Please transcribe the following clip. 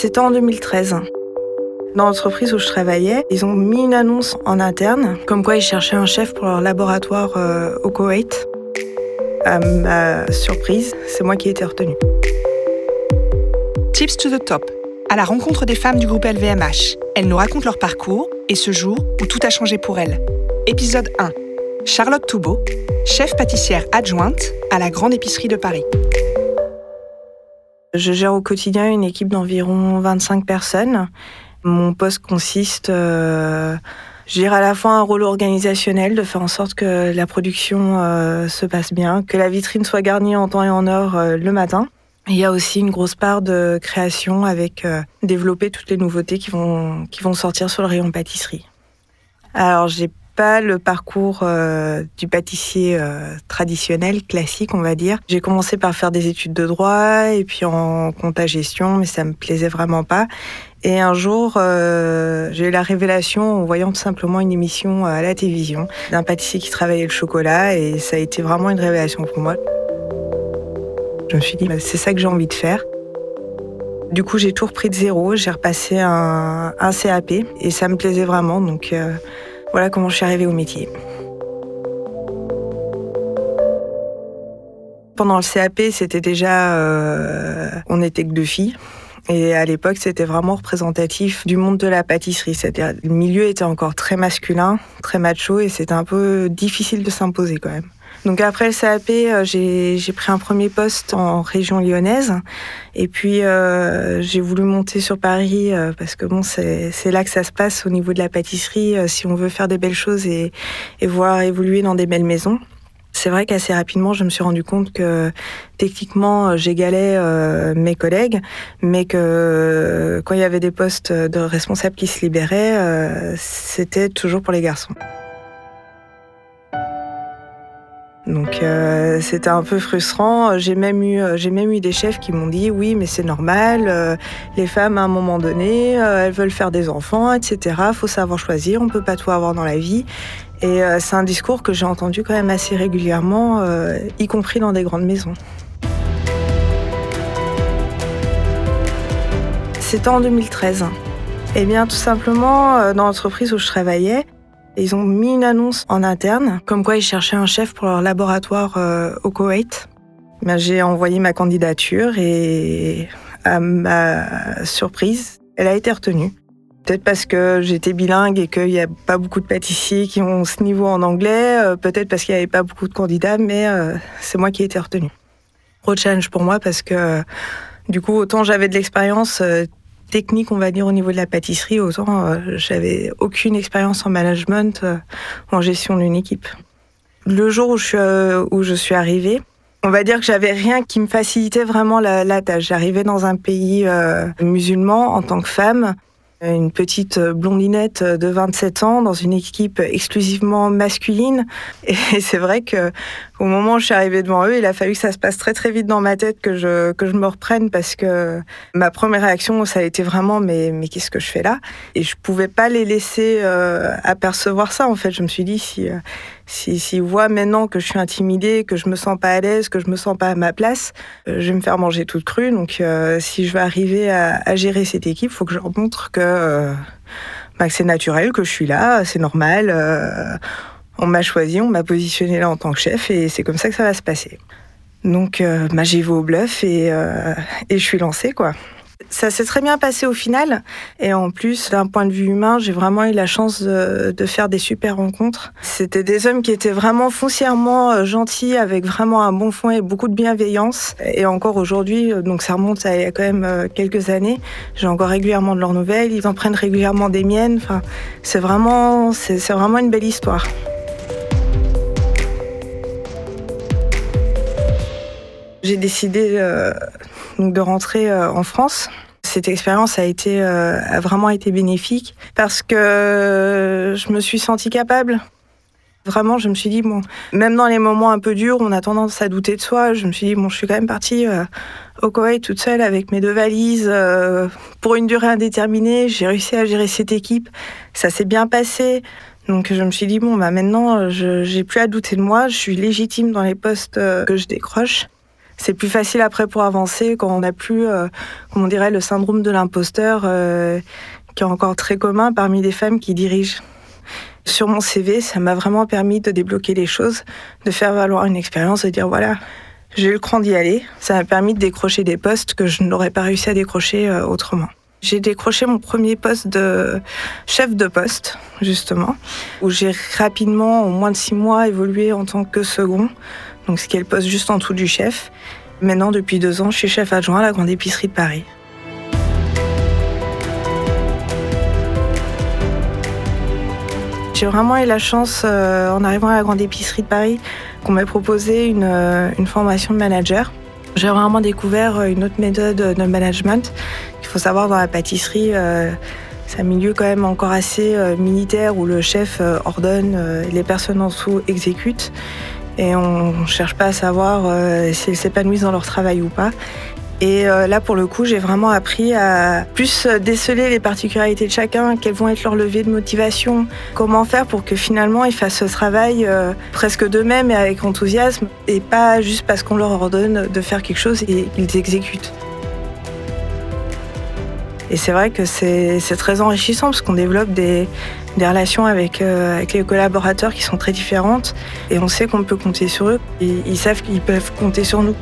C'était en 2013. Dans l'entreprise où je travaillais, ils ont mis une annonce en interne, comme quoi ils cherchaient un chef pour leur laboratoire euh, au Koweït. À ma surprise, c'est moi qui ai été retenue. Tips to the top, à la rencontre des femmes du groupe LVMH. Elles nous racontent leur parcours et ce jour où tout a changé pour elles. Épisode 1. Charlotte Toubeau, chef pâtissière adjointe à la Grande Épicerie de Paris. Je gère au quotidien une équipe d'environ 25 personnes. Mon poste consiste, euh, je à la fois un rôle organisationnel, de faire en sorte que la production euh, se passe bien, que la vitrine soit garnie en temps et en heure euh, le matin. Il y a aussi une grosse part de création avec euh, développer toutes les nouveautés qui vont, qui vont sortir sur le rayon pâtisserie. Alors, j'ai pas le parcours euh, du pâtissier euh, traditionnel, classique, on va dire. J'ai commencé par faire des études de droit et puis en compta gestion, mais ça me plaisait vraiment pas. Et un jour, euh, j'ai eu la révélation en voyant tout simplement une émission à la télévision d'un pâtissier qui travaillait le chocolat et ça a été vraiment une révélation pour moi. Je me suis dit, bah, c'est ça que j'ai envie de faire. Du coup, j'ai tout repris de zéro, j'ai repassé un, un, CAP et ça me plaisait vraiment. Donc, voilà comment je suis arrivée au métier. Pendant le CAP, c'était déjà, euh, on n'était que deux filles. Et à l'époque, c'était vraiment représentatif du monde de la pâtisserie. C'est-à-dire, le milieu était encore très masculin, très macho, et c'était un peu difficile de s'imposer quand même. Donc après le CAP, euh, j'ai pris un premier poste en région lyonnaise. Et puis euh, j'ai voulu monter sur Paris euh, parce que bon, c'est là que ça se passe au niveau de la pâtisserie. Euh, si on veut faire des belles choses et, et voir évoluer dans des belles maisons. C'est vrai qu'assez rapidement, je me suis rendu compte que techniquement, j'égalais euh, mes collègues, mais que quand il y avait des postes de responsables qui se libéraient, euh, c'était toujours pour les garçons. Donc euh, c'était un peu frustrant. J'ai même eu, euh, j'ai même eu des chefs qui m'ont dit oui, mais c'est normal. Euh, les femmes à un moment donné, elles veulent faire des enfants, etc. Faut savoir choisir. On peut pas tout avoir dans la vie. Et c'est un discours que j'ai entendu quand même assez régulièrement, y compris dans des grandes maisons. C'était en 2013. Eh bien, tout simplement, dans l'entreprise où je travaillais, ils ont mis une annonce en interne, comme quoi ils cherchaient un chef pour leur laboratoire euh, au Koweït. Ben, j'ai envoyé ma candidature et à ma surprise, elle a été retenue. Peut-être parce que j'étais bilingue et qu'il n'y a pas beaucoup de pâtissiers qui ont ce niveau en anglais, euh, peut-être parce qu'il n'y avait pas beaucoup de candidats, mais euh, c'est moi qui ai été retenue. Gros challenge pour moi parce que du coup, autant j'avais de l'expérience technique, on va dire, au niveau de la pâtisserie, autant euh, j'avais aucune expérience en management, euh, en gestion d'une équipe. Le jour où je suis, euh, où je suis arrivée, on va dire que j'avais rien qui me facilitait vraiment la, la tâche. J'arrivais dans un pays euh, musulman en tant que femme, une petite blondinette de 27 ans dans une équipe exclusivement masculine. Et c'est vrai que au moment où je suis arrivée devant eux, il a fallu que ça se passe très très vite dans ma tête que je que je me reprenne parce que ma première réaction ça a été vraiment mais mais qu'est-ce que je fais là? Et je pouvais pas les laisser euh, apercevoir ça en fait. Je me suis dit si euh, si s'ils voient maintenant que je suis intimidée, que je me sens pas à l'aise, que je me sens pas à ma place, euh, je vais me faire manger toute crue. Donc euh, si je veux arriver à, à, gérer cette équipe, faut que je leur montre que, euh, bah, que c'est naturel, que je suis là, c'est normal. On m'a choisi, on m'a positionné là en tant que chef et c'est comme ça que ça va se passer. Donc euh, bah, j'ai vu au bluff et, euh, et je suis lancée quoi. Ça s'est très bien passé au final. Et en plus, d'un point de vue humain, j'ai vraiment eu la chance de, faire des super rencontres. C'était des hommes qui étaient vraiment foncièrement euh, gentils, avec vraiment un bon fond et beaucoup de bienveillance. Et encore aujourd'hui, euh, donc ça remonte à il y a quand même quelques années, j'ai encore régulièrement de leurs nouvelles. Ils en prennent régulièrement des miennes. Enfin, c'est vraiment, c'est vraiment une belle histoire. J'ai décidé euh, de rentrer euh, en France. Cette expérience a été euh, a vraiment été bénéfique parce que je me suis sentie capable. Vraiment, je me suis dit bon, même dans les moments un peu durs, on a tendance à douter de soi. Je me suis dit bon, je suis quand même partie euh, au Koweït toute seule avec mes deux valises euh, pour une durée indéterminée. J'ai réussi à gérer cette équipe. Ça s'est bien passé. Donc je me suis dit bon, bah maintenant, j'ai plus à douter de moi. Je suis légitime dans les postes euh, que je décroche c'est plus facile après pour avancer quand on n'a plus, euh, comme on dirait, le syndrome de l'imposteur euh, qui est encore très commun parmi les femmes qui dirigent. Sur mon CV, ça m'a vraiment permis de débloquer les choses, de faire valoir une expérience, de dire voilà, j'ai eu le cran d'y aller. Ça m'a permis de décrocher des postes que je n'aurais pas réussi à décrocher euh, autrement. J'ai décroché mon premier poste de chef de poste, justement, où j'ai rapidement, en moins de six mois, évolué en tant que second, donc ce qui est le poste juste en dessous du chef. Maintenant, depuis deux ans, je suis chef adjoint à la grande épicerie de Paris. J'ai vraiment eu la chance, euh, en arrivant à la grande épicerie de Paris, qu'on m'ait proposé une, euh, une formation de manager. J'ai vraiment découvert une autre méthode de management il faut savoir, dans la pâtisserie, euh, c'est un milieu quand même encore assez euh, militaire où le chef euh, ordonne, les personnes en dessous exécutent. Et on ne cherche pas à savoir si elles s'épanouissent dans leur travail ou pas. Et là, pour le coup, j'ai vraiment appris à plus déceler les particularités de chacun, quels vont être leurs leviers de motivation, comment faire pour que finalement ils fassent ce travail presque d'eux-mêmes et avec enthousiasme, et pas juste parce qu'on leur ordonne de faire quelque chose et qu'ils exécutent. Et c'est vrai que c'est très enrichissant parce qu'on développe des, relations avec, euh, avec les collaborateurs qui sont très différentes et on sait qu'on peut compter sur eux. Et ils savent qu'ils peuvent compter sur nous.